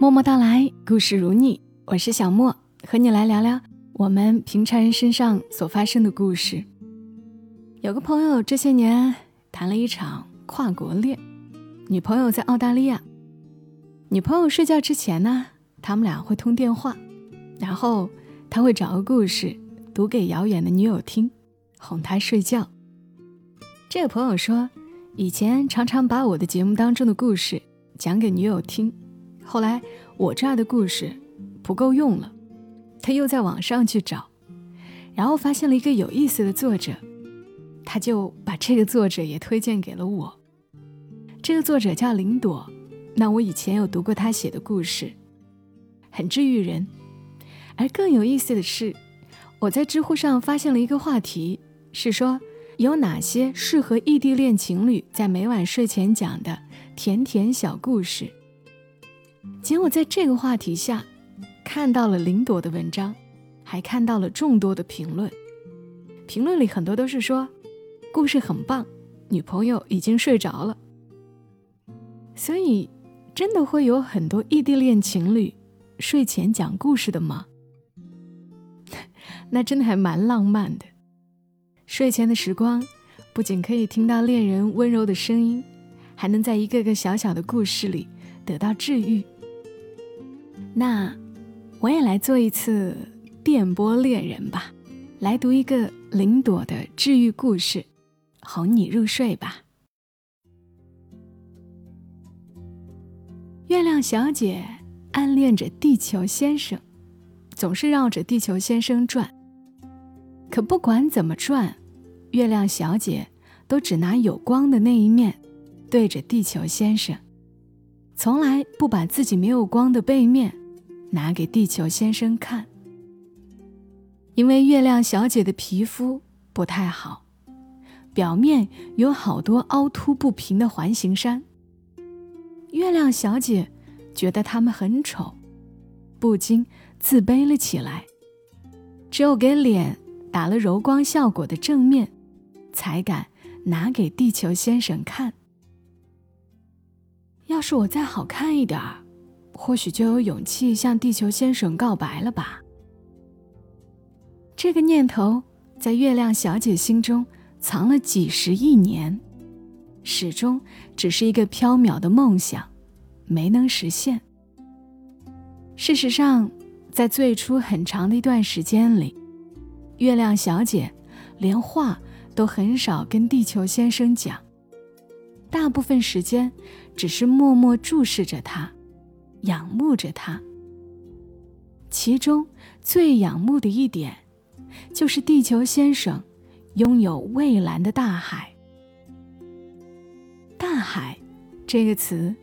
默默到来，故事如你，我是小莫，和你来聊聊我们平常人身上所发生的故事。有个朋友这些年谈了一场跨国恋，女朋友在澳大利亚。女朋友睡觉之前呢，他们俩会通电话，然后他会找个故事读给遥远的女友听，哄她睡觉。这个朋友说，以前常常把我的节目当中的故事讲给女友听。后来我这儿的故事不够用了，他又在网上去找，然后发现了一个有意思的作者，他就把这个作者也推荐给了我。这个作者叫林朵，那我以前有读过他写的故事，很治愈人。而更有意思的是，我在知乎上发现了一个话题，是说有哪些适合异地恋情侣在每晚睡前讲的甜甜小故事。结果在这个话题下，看到了林朵的文章，还看到了众多的评论。评论里很多都是说，故事很棒，女朋友已经睡着了。所以，真的会有很多异地恋情侣睡前讲故事的吗？那真的还蛮浪漫的。睡前的时光，不仅可以听到恋人温柔的声音，还能在一个个小小的故事里得到治愈。那，我也来做一次电波恋人吧，来读一个林朵的治愈故事，哄你入睡吧。月亮小姐暗恋着地球先生，总是绕着地球先生转。可不管怎么转，月亮小姐都只拿有光的那一面对着地球先生，从来不把自己没有光的背面。拿给地球先生看，因为月亮小姐的皮肤不太好，表面有好多凹凸不平的环形山。月亮小姐觉得它们很丑，不禁自卑了起来。只有给脸打了柔光效果的正面，才敢拿给地球先生看。要是我再好看一点儿。或许就有勇气向地球先生告白了吧。这个念头在月亮小姐心中藏了几十亿年，始终只是一个缥缈的梦想，没能实现。事实上，在最初很长的一段时间里，月亮小姐连话都很少跟地球先生讲，大部分时间只是默默注视着他。仰慕着他，其中最仰慕的一点，就是地球先生拥有蔚蓝的大海。大海这个词，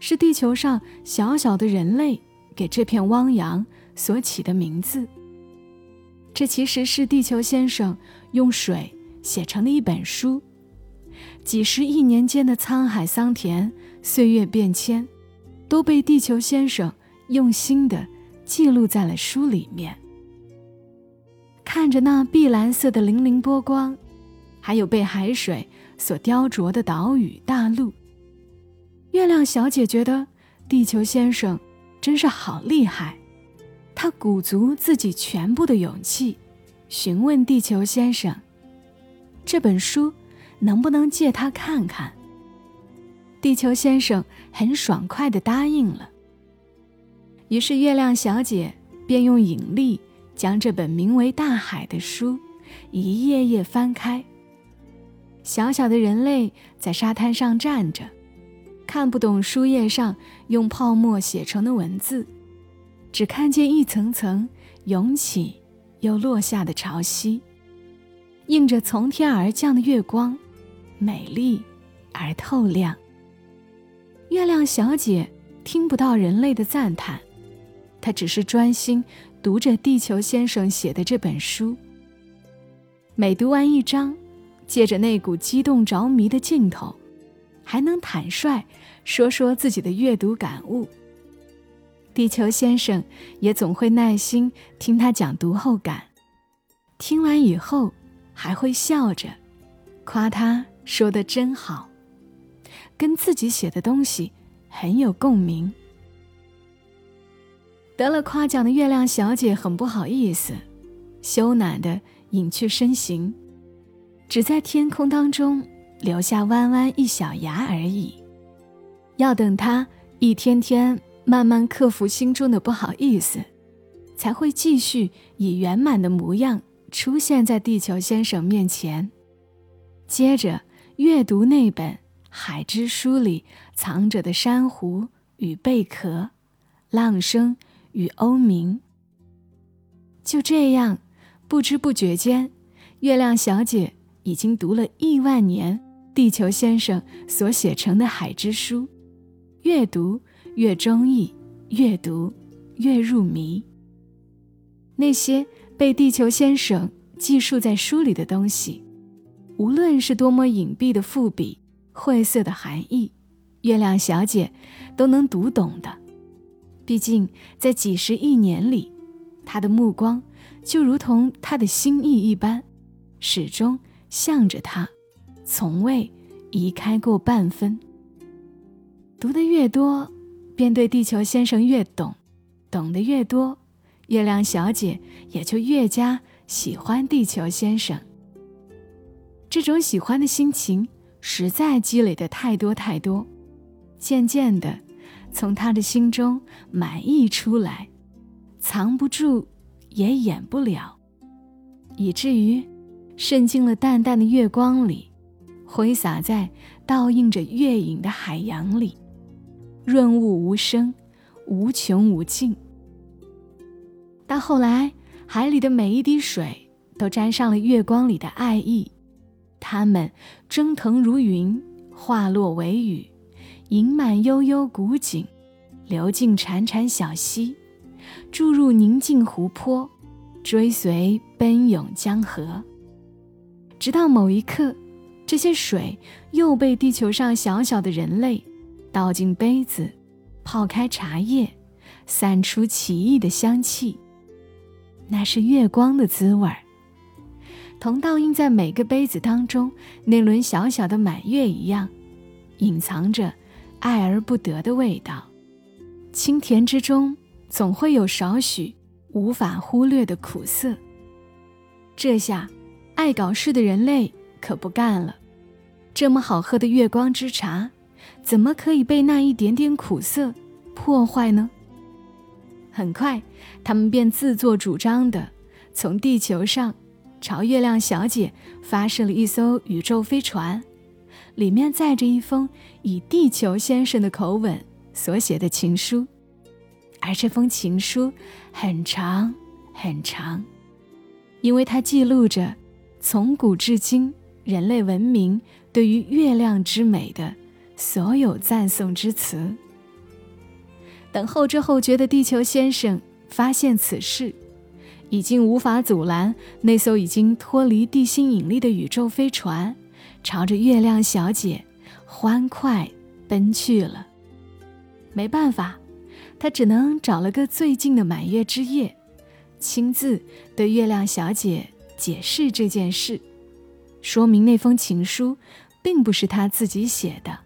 是地球上小小的人类给这片汪洋所起的名字。这其实是地球先生用水写成的一本书，几十亿年间的沧海桑田，岁月变迁。都被地球先生用心的记录在了书里面。看着那碧蓝色的粼粼波光，还有被海水所雕琢的岛屿大陆，月亮小姐觉得地球先生真是好厉害。她鼓足自己全部的勇气，询问地球先生：“这本书能不能借他看看？”地球先生很爽快地答应了。于是，月亮小姐便用引力将这本名为《大海》的书一页页翻开。小小的人类在沙滩上站着，看不懂书页上用泡沫写成的文字，只看见一层层涌起又落下的潮汐，映着从天而降的月光，美丽而透亮。月亮小姐听不到人类的赞叹，她只是专心读着地球先生写的这本书。每读完一章，借着那股激动着迷的劲头，还能坦率说说自己的阅读感悟。地球先生也总会耐心听他讲读后感，听完以后还会笑着夸他说的真好。跟自己写的东西很有共鸣。得了夸奖的月亮小姐很不好意思，羞赧的隐去身形，只在天空当中留下弯弯一小牙而已。要等她一天天慢慢克服心中的不好意思，才会继续以圆满的模样出现在地球先生面前。接着阅读那本《海之书》里藏着的珊瑚与贝壳、浪声。与欧明。就这样，不知不觉间，月亮小姐已经读了亿万年地球先生所写成的《海之书》，越读越中意，越读越入迷。那些被地球先生记述在书里的东西，无论是多么隐蔽的伏笔、晦涩的含义，月亮小姐都能读懂的。毕竟，在几十亿年里，他的目光就如同他的心意一般，始终向着他，从未移开过半分。读得越多，便对地球先生越懂，懂得越多，月亮小姐也就越加喜欢地球先生。这种喜欢的心情实在积累的太多太多，渐渐的。从他的心中满溢出来，藏不住，也掩不了，以至于渗进了淡淡的月光里，挥洒在倒映着月影的海洋里，润物无声，无穷无尽。到后来，海里的每一滴水都沾上了月光里的爱意，它们蒸腾如云，化落为雨。盈满悠悠古井，流进潺潺小溪，注入宁静湖泊，追随奔涌江河。直到某一刻，这些水又被地球上小小的人类倒进杯子，泡开茶叶，散出奇异的香气。那是月光的滋味儿，同倒映在每个杯子当中那轮小小的满月一样，隐藏着。爱而不得的味道，清甜之中总会有少许无法忽略的苦涩。这下，爱搞事的人类可不干了。这么好喝的月光之茶，怎么可以被那一点点苦涩破坏呢？很快，他们便自作主张的从地球上朝月亮小姐发射了一艘宇宙飞船。里面载着一封以地球先生的口吻所写的情书，而这封情书很长很长，因为它记录着从古至今人类文明对于月亮之美的所有赞颂之词。等后知后觉的地球先生发现此事，已经无法阻拦那艘已经脱离地心引力的宇宙飞船。朝着月亮小姐欢快奔去了。没办法，他只能找了个最近的满月之夜，亲自对月亮小姐解释这件事，说明那封情书并不是他自己写的。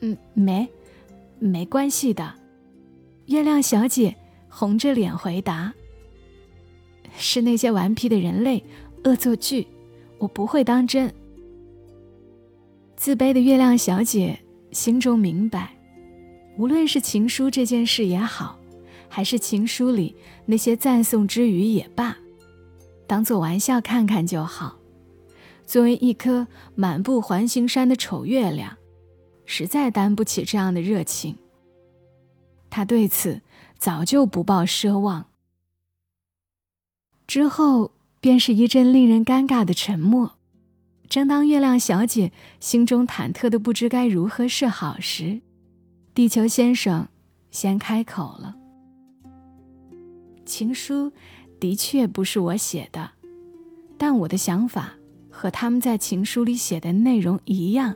嗯，没，没关系的。月亮小姐红着脸回答：“是那些顽皮的人类恶作剧。”我不会当真。自卑的月亮小姐心中明白，无论是情书这件事也好，还是情书里那些赞颂之语也罢，当做玩笑看看就好。作为一颗满布环形山的丑月亮，实在担不起这样的热情。他对此早就不抱奢望。之后。便是一阵令人尴尬的沉默。正当月亮小姐心中忐忑的不知该如何是好时，地球先生先开口了：“情书的确不是我写的，但我的想法和他们在情书里写的内容一样，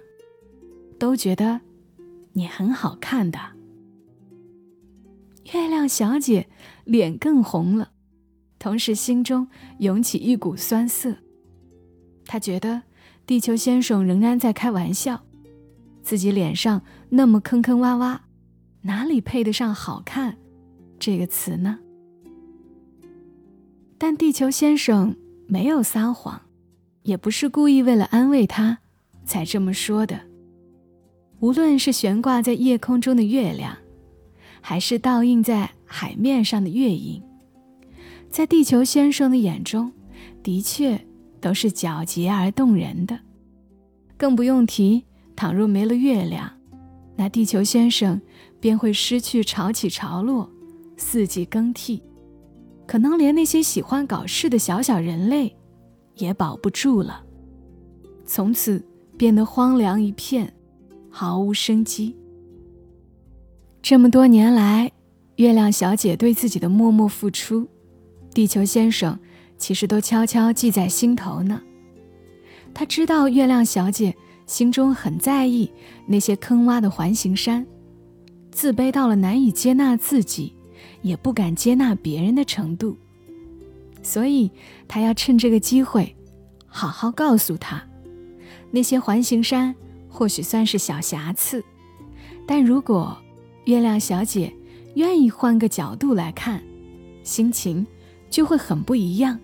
都觉得你很好看的。”月亮小姐脸更红了。同时，心中涌起一股酸涩。他觉得地球先生仍然在开玩笑，自己脸上那么坑坑洼洼，哪里配得上好看这个词呢？但地球先生没有撒谎，也不是故意为了安慰他才这么说的。无论是悬挂在夜空中的月亮，还是倒映在海面上的月影，在地球先生的眼中，的确都是皎洁而动人的。更不用提，倘若没了月亮，那地球先生便会失去潮起潮落、四季更替，可能连那些喜欢搞事的小小人类也保不住了，从此变得荒凉一片。毫无生机。这么多年来，月亮小姐对自己的默默付出，地球先生其实都悄悄记在心头呢。他知道月亮小姐心中很在意那些坑洼的环形山，自卑到了难以接纳自己，也不敢接纳别人的程度，所以他要趁这个机会，好好告诉他，那些环形山。或许算是小瑕疵，但如果月亮小姐愿意换个角度来看，心情就会很不一样。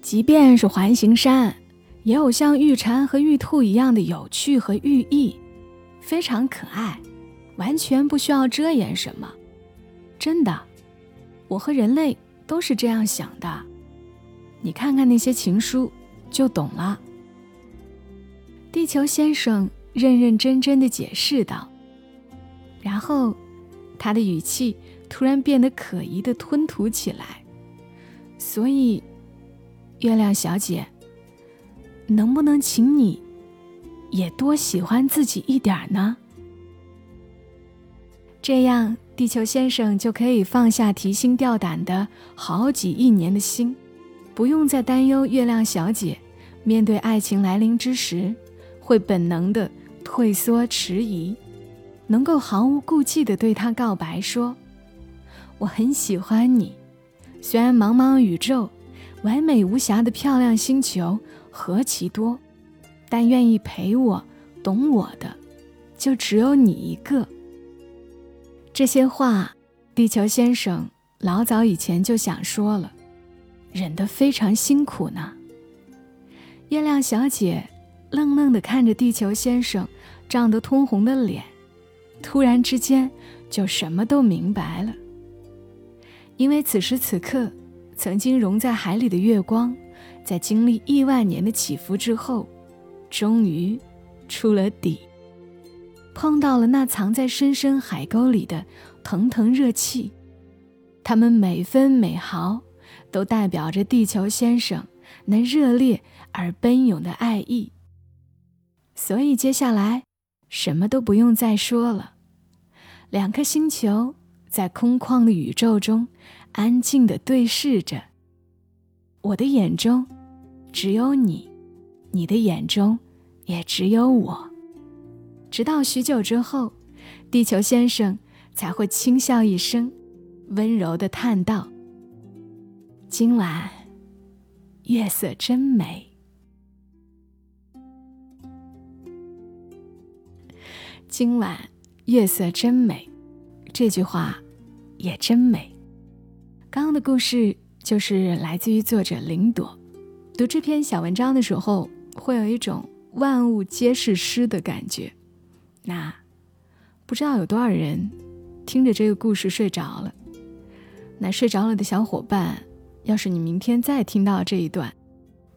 即便是环形山，也有像玉蝉和玉兔一样的有趣和寓意，非常可爱，完全不需要遮掩什么。真的，我和人类都是这样想的。你看看那些情书，就懂了。地球先生。认认真真的解释道，然后，他的语气突然变得可疑的吞吐起来。所以，月亮小姐，能不能请你，也多喜欢自己一点呢？这样，地球先生就可以放下提心吊胆的好几亿年的心，不用再担忧月亮小姐面对爱情来临之时，会本能的。退缩迟疑，能够毫无顾忌的对他告白说：“我很喜欢你，虽然茫茫宇宙，完美无瑕的漂亮星球何其多，但愿意陪我、懂我的，就只有你一个。”这些话，地球先生老早以前就想说了，忍得非常辛苦呢。月亮小姐愣愣地看着地球先生。涨得通红的脸，突然之间就什么都明白了。因为此时此刻，曾经融在海里的月光，在经历亿万年的起伏之后，终于出了底，碰到了那藏在深深海沟里的腾腾热气。它们每分每毫，都代表着地球先生那热烈而奔涌的爱意。所以接下来。什么都不用再说了，两颗星球在空旷的宇宙中安静地对视着。我的眼中只有你，你的眼中也只有我。直到许久之后，地球先生才会轻笑一声，温柔地叹道：“今晚月色真美。”今晚月色真美，这句话也真美。刚刚的故事就是来自于作者林朵。读这篇小文章的时候，会有一种万物皆是诗的感觉。那不知道有多少人听着这个故事睡着了？那睡着了的小伙伴，要是你明天再听到这一段，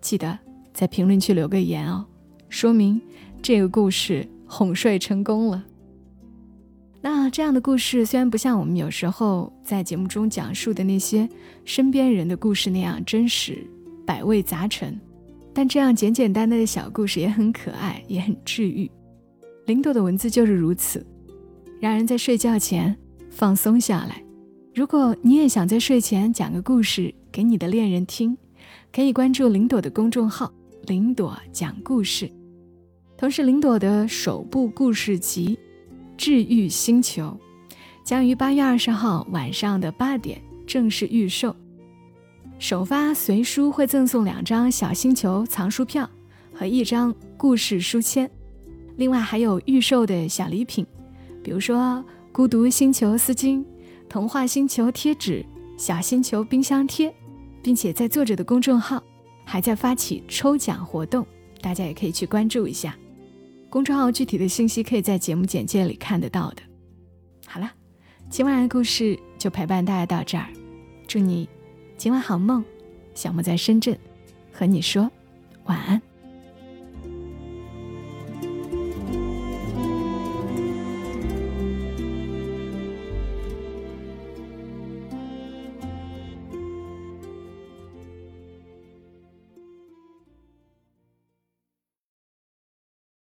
记得在评论区留个言哦，说明这个故事。哄睡成功了。那这样的故事虽然不像我们有时候在节目中讲述的那些身边人的故事那样真实、百味杂陈，但这样简简单单的小故事也很可爱，也很治愈。林朵的文字就是如此，让人在睡觉前放松下来。如果你也想在睡前讲个故事给你的恋人听，可以关注林朵的公众号“林朵讲故事”。同时，林朵的首部故事集《治愈星球》将于八月二十号晚上的八点正式预售。首发随书会赠送两张小星球藏书票和一张故事书签，另外还有预售的小礼品，比如说孤独星球丝巾、童话星球贴纸、小星球冰箱贴，并且在作者的公众号还在发起抽奖活动，大家也可以去关注一下。公众号具体的信息可以在节目简介里看得到的。好了，今晚的故事就陪伴大家到这儿，祝你今晚好梦。小莫在深圳，和你说晚安。